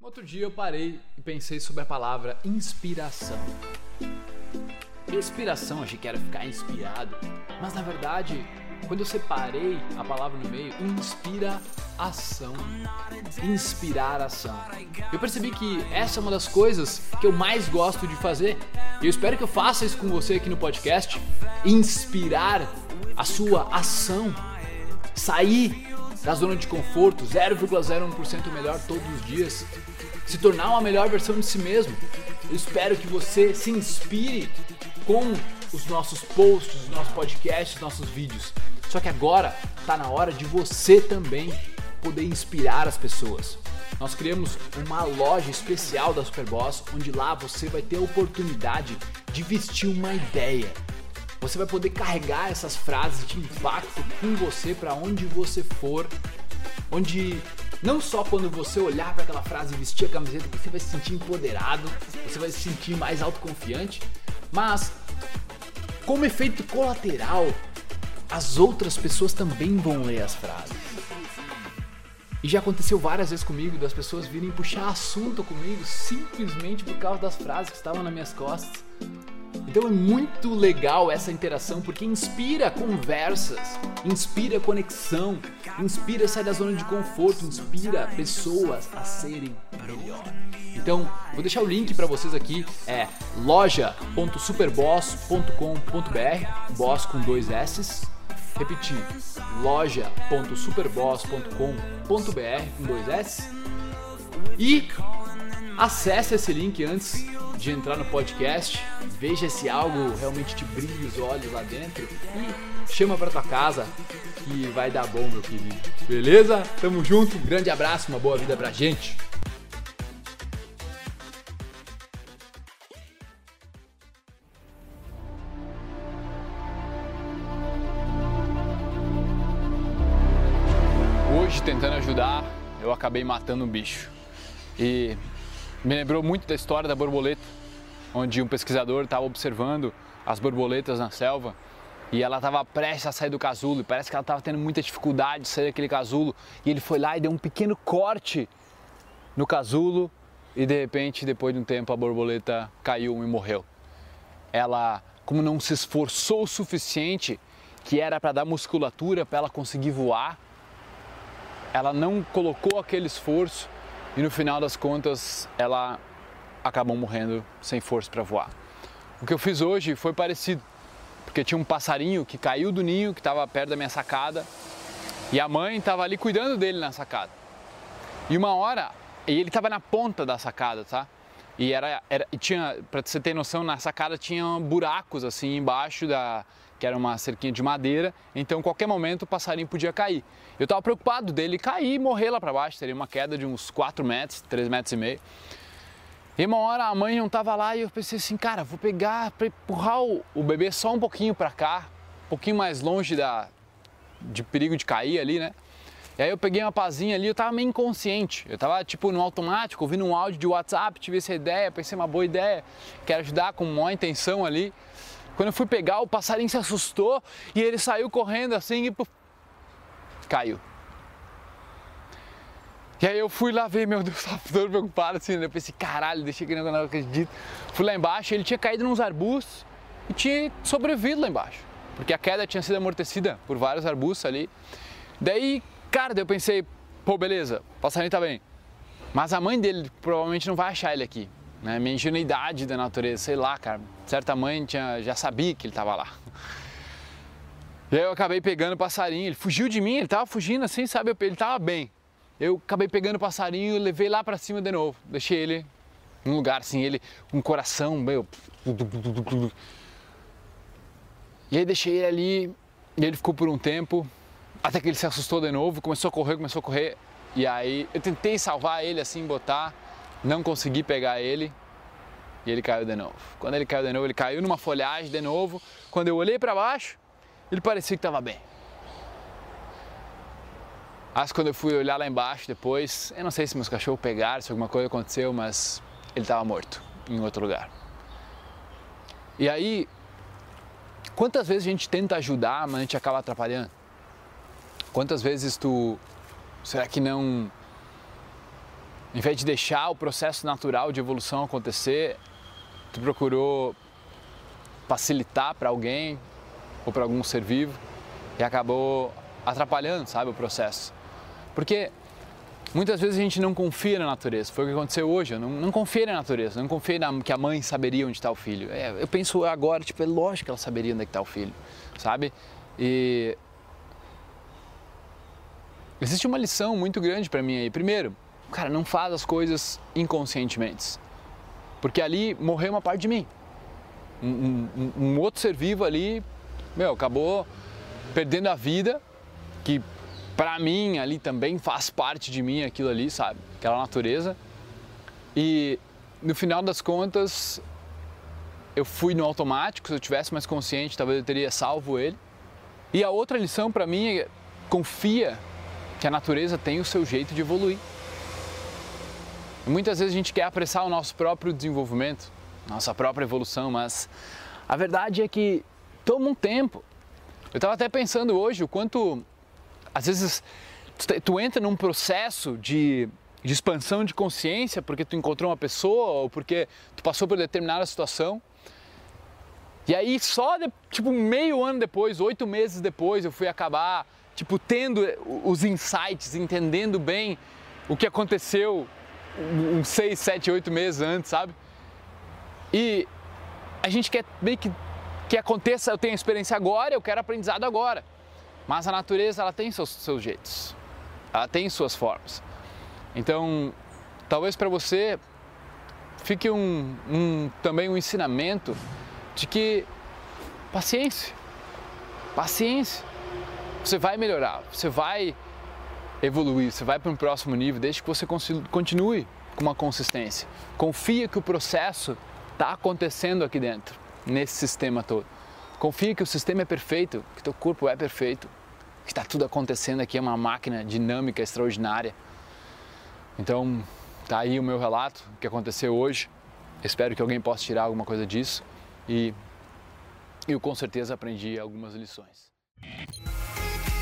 Outro dia eu parei e pensei sobre a palavra inspiração. Inspiração, achei que era ficar inspirado, mas na verdade, quando eu separei a palavra no meio, inspira ação. Inspirar ação. Eu percebi que essa é uma das coisas que eu mais gosto de fazer. E eu espero que eu faça isso com você aqui no podcast. Inspirar a sua ação. Sair da zona de conforto, 0,01% melhor todos os dias, se tornar uma melhor versão de si mesmo. Eu espero que você se inspire com os nossos posts, os nossos podcasts, os nossos vídeos. Só que agora está na hora de você também poder inspirar as pessoas. Nós criamos uma loja especial da Superboss, onde lá você vai ter a oportunidade de vestir uma ideia você vai poder carregar essas frases de impacto com você para onde você for, onde não só quando você olhar para aquela frase e vestir a camiseta você vai se sentir empoderado, você vai se sentir mais autoconfiante, mas como efeito colateral, as outras pessoas também vão ler as frases. E já aconteceu várias vezes comigo das pessoas virem puxar assunto comigo simplesmente por causa das frases que estavam nas minhas costas. Então é muito legal essa interação porque inspira conversas, inspira conexão, inspira sair da zona de conforto, inspira pessoas a serem melhor. Então, vou deixar o link para vocês aqui, é loja.superboss.com.br, boss com dois S. Repetir, loja.superboss.com.br com dois S. E acesse esse link antes de entrar no podcast, veja se algo realmente te brilha os olhos lá dentro e chama pra tua casa que vai dar bom, meu querido. Beleza? Tamo junto, um grande abraço, uma boa vida pra gente. Hoje, tentando ajudar, eu acabei matando um bicho. E me lembrou muito da história da borboleta, onde um pesquisador estava observando as borboletas na selva e ela estava prestes a sair do casulo e parece que ela estava tendo muita dificuldade de sair daquele casulo e ele foi lá e deu um pequeno corte no casulo e de repente, depois de um tempo, a borboleta caiu e morreu. Ela, como não se esforçou o suficiente, que era para dar musculatura para ela conseguir voar, ela não colocou aquele esforço e no final das contas ela acabou morrendo sem força para voar. O que eu fiz hoje foi parecido, porque tinha um passarinho que caiu do ninho, que estava perto da minha sacada, e a mãe estava ali cuidando dele na sacada. E uma hora, e ele estava na ponta da sacada, tá? E era, era tinha, para você ter noção, na sacada tinha buracos assim embaixo da, que era uma cerquinha de madeira, então qualquer momento o passarinho podia cair. Eu estava preocupado dele cair e morrer lá para baixo, teria uma queda de uns 4 metros, 3 metros e meio. E uma hora a mãe não estava lá e eu pensei assim, cara, vou pegar para empurrar o, o, bebê só um pouquinho para cá, um pouquinho mais longe da, de perigo de cair ali, né? E aí eu peguei uma pazinha ali, eu tava meio inconsciente. Eu tava tipo no automático, ouvindo um áudio de WhatsApp, tive essa ideia, pensei uma boa ideia, quero ajudar com maior intenção ali. Quando eu fui pegar, o passarinho se assustou e ele saiu correndo assim e puf, caiu. E aí eu fui lá ver, meu Deus, tava todo preocupado assim, né? eu pensei, caralho, deixei que não acredito. Fui lá embaixo, ele tinha caído nos arbustos e tinha sobrevivido lá embaixo. Porque a queda tinha sido amortecida por vários arbustos ali. Daí, cara, daí eu pensei, pô, beleza, o passarinho tá bem. Mas a mãe dele provavelmente não vai achar ele aqui. Né? Minha ingenuidade da natureza, sei lá, cara. Certa mãe tinha, já sabia que ele tava lá. E aí eu acabei pegando o passarinho, ele fugiu de mim, ele tava fugindo assim, sabe? Ele tava bem. Eu acabei pegando o passarinho levei lá para cima de novo. Deixei ele num lugar assim, ele com um coração meio. E aí deixei ele ali e ele ficou por um tempo, até que ele se assustou de novo, começou a correr, começou a correr. E aí eu tentei salvar ele assim, botar, não consegui pegar ele e ele caiu de novo. Quando ele caiu de novo, ele caiu numa folhagem de novo. Quando eu olhei para baixo, ele parecia que estava bem. Mas quando eu fui olhar lá embaixo depois, eu não sei se meus cachorros pegaram, se alguma coisa aconteceu, mas ele estava morto em outro lugar. E aí, quantas vezes a gente tenta ajudar, mas a gente acaba atrapalhando? Quantas vezes tu, será que não Em vez de deixar o processo natural de evolução acontecer, tu procurou facilitar para alguém ou para algum ser vivo e acabou atrapalhando, sabe, o processo. Porque muitas vezes a gente não confia na natureza. Foi o que aconteceu hoje. Eu não, não confiei na natureza, não confiei na, que a mãe saberia onde está o filho. É, eu penso agora, tipo, é lógico que ela saberia onde é está o filho, sabe? E existe uma lição muito grande para mim aí. Primeiro, cara, não faz as coisas inconscientemente, porque ali morreu uma parte de mim. Um, um, um outro ser vivo ali, meu, acabou perdendo a vida, que para mim ali também faz parte de mim aquilo ali, sabe? Aquela natureza. E no final das contas, eu fui no automático, se eu tivesse mais consciente, talvez eu teria salvo ele. E a outra lição para mim é confia que a natureza tem o seu jeito de evoluir. E muitas vezes a gente quer apressar o nosso próprio desenvolvimento, nossa própria evolução, mas a verdade é que toma um tempo. Eu estava até pensando hoje o quanto, às vezes, tu entra num processo de, de expansão de consciência porque tu encontrou uma pessoa ou porque tu passou por determinada situação. E aí só, de, tipo, meio ano depois, oito meses depois, eu fui acabar, tipo, tendo os insights, entendendo bem o que aconteceu uns seis, sete, oito meses antes, sabe? E a gente quer meio que que aconteça, eu tenho experiência agora, eu quero aprendizado agora. Mas a natureza ela tem seus, seus jeitos, ela tem suas formas. Então, talvez para você fique um, um, também um ensinamento de que paciência, paciência, você vai melhorar, você vai evoluir, você vai para um próximo nível, desde que você continue com uma consistência. Confia que o processo está acontecendo aqui dentro nesse sistema todo. Confia que o sistema é perfeito, que teu corpo é perfeito, que está tudo acontecendo aqui, é uma máquina dinâmica extraordinária. Então, tá aí o meu relato, que aconteceu hoje. Espero que alguém possa tirar alguma coisa disso e eu com certeza aprendi algumas lições.